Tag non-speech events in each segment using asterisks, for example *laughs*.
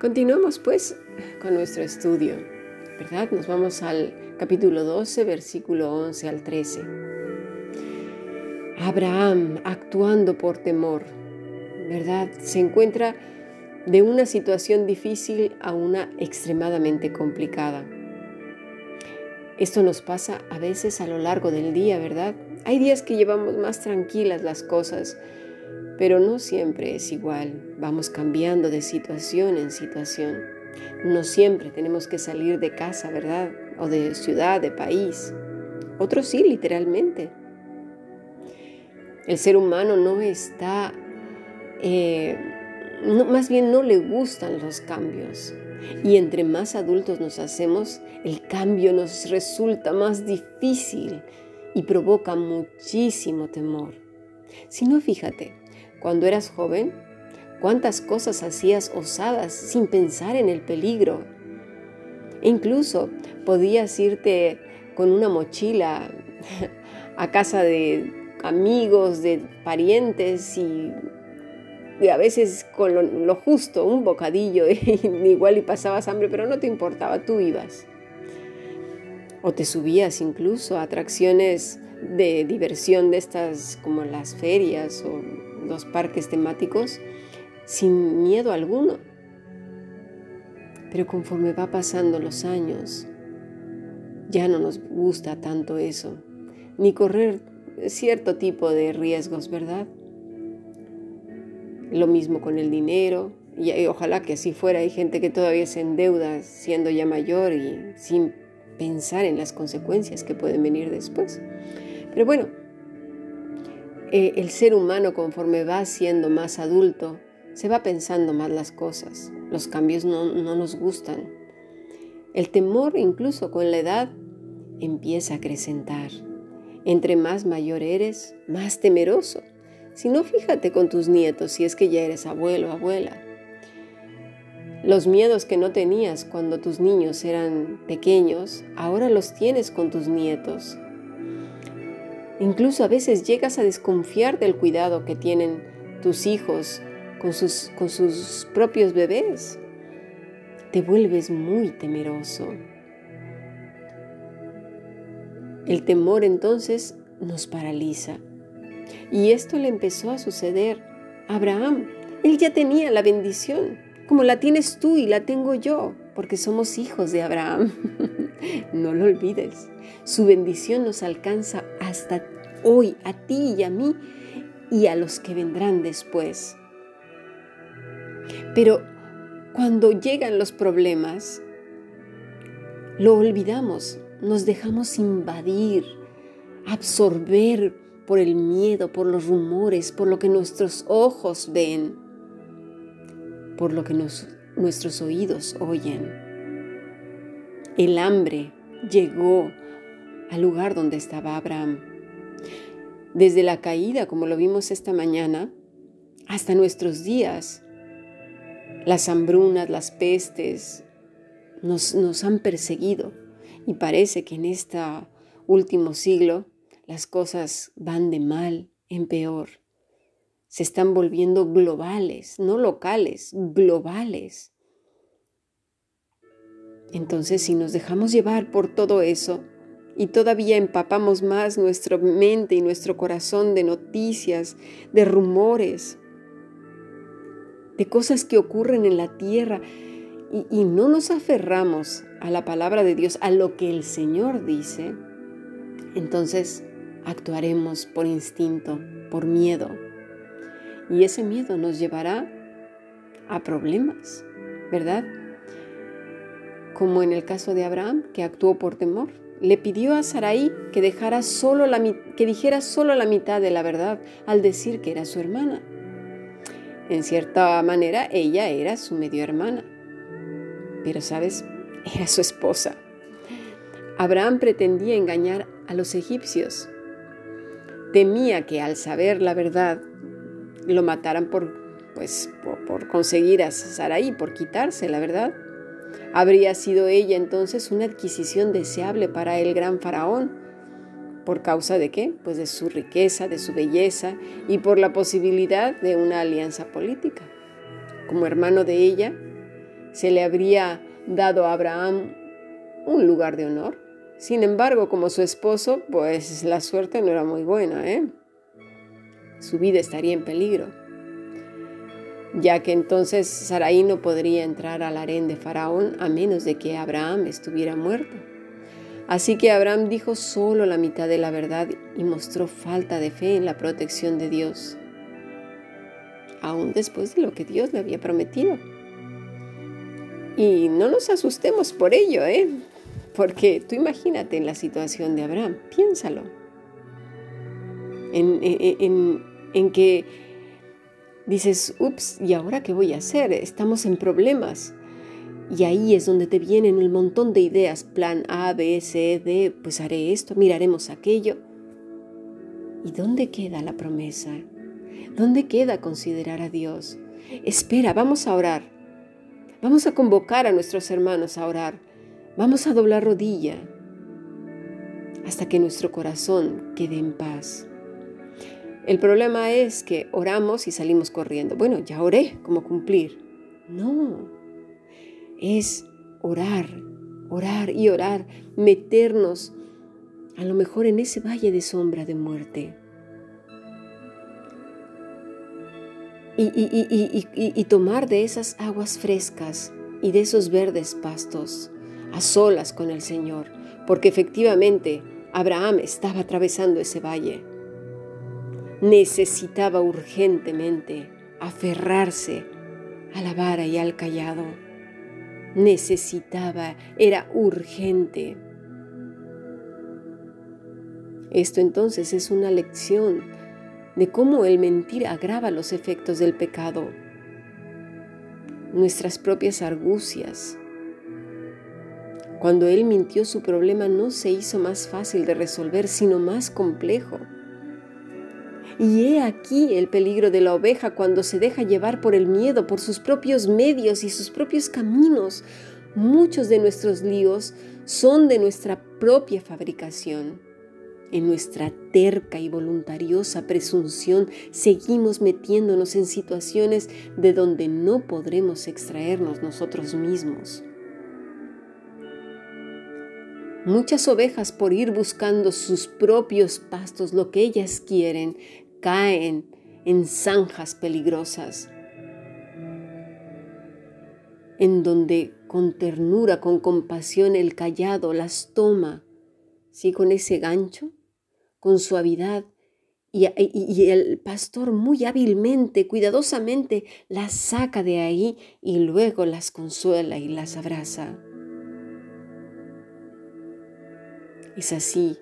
Continuamos pues con nuestro estudio, ¿verdad? Nos vamos al capítulo 12, versículo 11 al 13. Abraham actuando por temor, ¿verdad? Se encuentra de una situación difícil a una extremadamente complicada. Esto nos pasa a veces a lo largo del día, ¿verdad? Hay días que llevamos más tranquilas las cosas, pero no siempre es igual. Vamos cambiando de situación en situación. No siempre tenemos que salir de casa, ¿verdad? O de ciudad, de país. Otros sí, literalmente. El ser humano no está, eh, más bien no le gustan los cambios. Y entre más adultos nos hacemos, el cambio nos resulta más difícil y provoca muchísimo temor. Si no, fíjate, cuando eras joven, cuántas cosas hacías osadas sin pensar en el peligro. E incluso podías irte con una mochila *laughs* a casa de amigos, de parientes y, a veces con lo, lo, justo, un bocadillo, *laughs* igual y pasabas hambre, pero no te importaba, tú ibas. O te subías incluso a atracciones de diversión de estas como las ferias o los parques temáticos sin miedo alguno. Pero conforme va pasando los años, ya no nos gusta tanto eso, ni correr cierto tipo de riesgos, ¿verdad? Lo mismo con el dinero, y, ojalá que así fuera. Hay gente que todavía se endeuda siendo ya mayor y sin pensar en las consecuencias que pueden venir después. Pero bueno, eh, el ser humano conforme va siendo más adulto, se va pensando más las cosas. Los cambios no, no nos gustan. El temor incluso con la edad empieza a acrecentar. Entre más mayor eres, más temeroso. Si no, fíjate con tus nietos si es que ya eres abuelo o abuela. Los miedos que no tenías cuando tus niños eran pequeños, ahora los tienes con tus nietos. Incluso a veces llegas a desconfiar del cuidado que tienen tus hijos con sus, con sus propios bebés. Te vuelves muy temeroso. El temor entonces nos paraliza. Y esto le empezó a suceder a Abraham. Él ya tenía la bendición, como la tienes tú y la tengo yo, porque somos hijos de Abraham. *laughs* no lo olvides. Su bendición nos alcanza hasta hoy, a ti y a mí y a los que vendrán después. Pero cuando llegan los problemas, lo olvidamos, nos dejamos invadir, absorber por el miedo, por los rumores, por lo que nuestros ojos ven, por lo que nuestros oídos oyen. El hambre llegó al lugar donde estaba Abraham. Desde la caída, como lo vimos esta mañana, hasta nuestros días, las hambrunas, las pestes nos, han perseguido y parece que en este último siglo las cosas van de mal en peor. Se están volviendo globales, no locales, globales. Entonces, si nos dejamos llevar por todo eso, y todavía empapamos más nuestra mente y nuestro corazón de noticias, de rumores, de cosas que ocurren en la tierra y, y, no nos aferramos a la palabra de Dios, a lo que el Señor dice, entonces actuaremos por instinto, por miedo. Y ese miedo nos llevará a problemas, ¿verdad? Como en el caso de Abraham, que actuó por temor le pidió a Sarai que, dejara solo que dijera solo la mitad de la verdad al decir que era su hermana. En cierta manera, ella era su medio hermana. Pero, ¿sabes? Era su esposa. Abraham pretendía engañar a los egipcios. Temía que al saber la verdad lo mataran por, pues, por conseguir a Sarai, por quitarse la verdad. Habría sido ella entonces una adquisición deseable para el gran faraón. ¿Por causa de qué? Pues de su riqueza, de su belleza y por la posibilidad de una alianza política. Como hermano de ella, se le habría dado a Abraham un lugar de honor. Sin embargo, como su esposo, pues la suerte no era muy buena, ¿eh? Su vida estaría en peligro, ya que entonces Sarai no podría entrar al harén de Faraón a menos de que Abraham estuviera muerto. Así que Abraham dijo solo la mitad de la verdad y mostró falta de fe en la protección de Dios, aún después de lo que Dios le había prometido. Y no nos asustemos por ello, ¿eh? Porque tú imagínate en la situación de Abraham, piénsalo. En, en, en que dices, ups, ¿y ahora qué voy a hacer? Estamos en problemas. Y ahí es donde te vienen un montón de ideas, plan A, B, C, D, pues haré esto, miraremos aquello. ¿Y dónde queda la promesa? ¿Dónde queda considerar a Dios? Espera, vamos a orar. Vamos a convocar a nuestros hermanos a orar. Vamos a doblar rodilla hasta que nuestro corazón quede en paz. El problema es que oramos y salimos corriendo. Bueno, ya oré, ¿cómo cumplir? No, es orar, orar y orar, meternos a lo mejor en ese valle de sombra de muerte. Y, tomar de esas aguas frescas y de esos verdes pastos a solas con el Señor, porque efectivamente Abraham estaba atravesando ese valle. Necesitaba urgentemente aferrarse a la vara y al callado necesitaba, era urgente. Esto entonces es una lección de cómo el mentir agrava los efectos del pecado, nuestras propias argucias. Cuando él mintió su problema no se hizo más fácil de resolver, sino más complejo. Y he aquí el peligro de la oveja cuando se deja llevar por el miedo, por sus propios medios y sus propios caminos. Muchos de nuestros líos son de nuestra propia fabricación. En nuestra terca y voluntariosa presunción seguimos metiéndonos en situaciones de donde no podremos extraernos nosotros mismos. Muchas ovejas por ir buscando sus propios pastos, lo que ellas quieren, caen en zanjas peligrosas, en donde con ternura, con compasión el callado las toma, ¿sí? con ese gancho, con suavidad, y, y, el pastor muy hábilmente, cuidadosamente las saca de ahí y luego las consuela y las abraza. Es así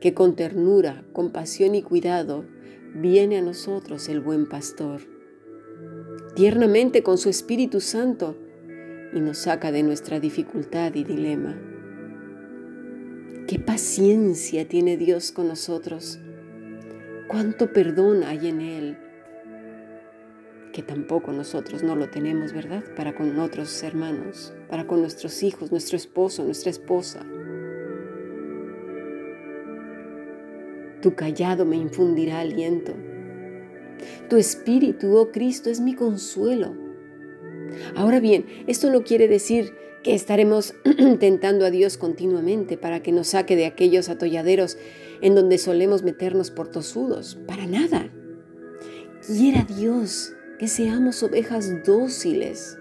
que con ternura, compasión y cuidado viene a nosotros el buen pastor, tiernamente con su Espíritu Santo, y nos saca de nuestra dificultad y dilema. Qué paciencia tiene Dios con nosotros, cuánto perdón hay en Él, que tampoco nosotros no lo tenemos, ¿verdad? Para con otros hermanos, para con nuestros hijos, nuestro esposo, nuestra esposa. Tu callado me infundirá aliento. Tu espíritu, oh Cristo, es mi consuelo. Ahora bien, esto no quiere decir que estaremos *clears throat* tentando a Dios continuamente para que nos saque de aquellos atolladeros en donde solemos meternos por tosudos. Para nada. Quiera Dios que seamos ovejas dóciles,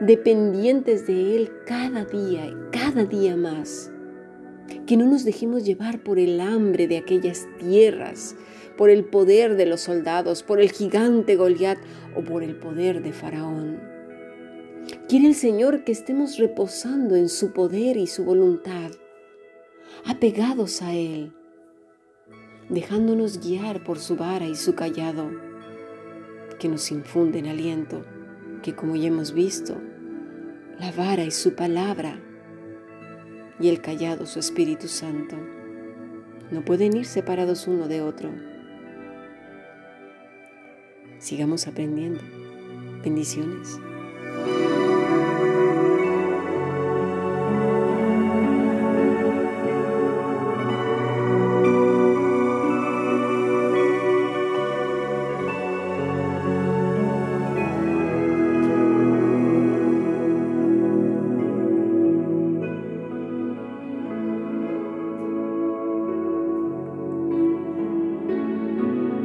dependientes de Él cada día, cada día más que no nos dejemos llevar por el hambre de aquellas tierras, por el poder de los soldados, por el gigante Goliat o por el poder de Faraón. Quiere el Señor que estemos reposando en su poder y su voluntad, apegados a Él, dejándonos guiar por su vara y su callado, que nos infunden aliento, que como ya hemos visto, la vara y su palabra y el callado su Espíritu Santo. No pueden ir separados uno de otro. Sigamos aprendiendo. Bendiciones.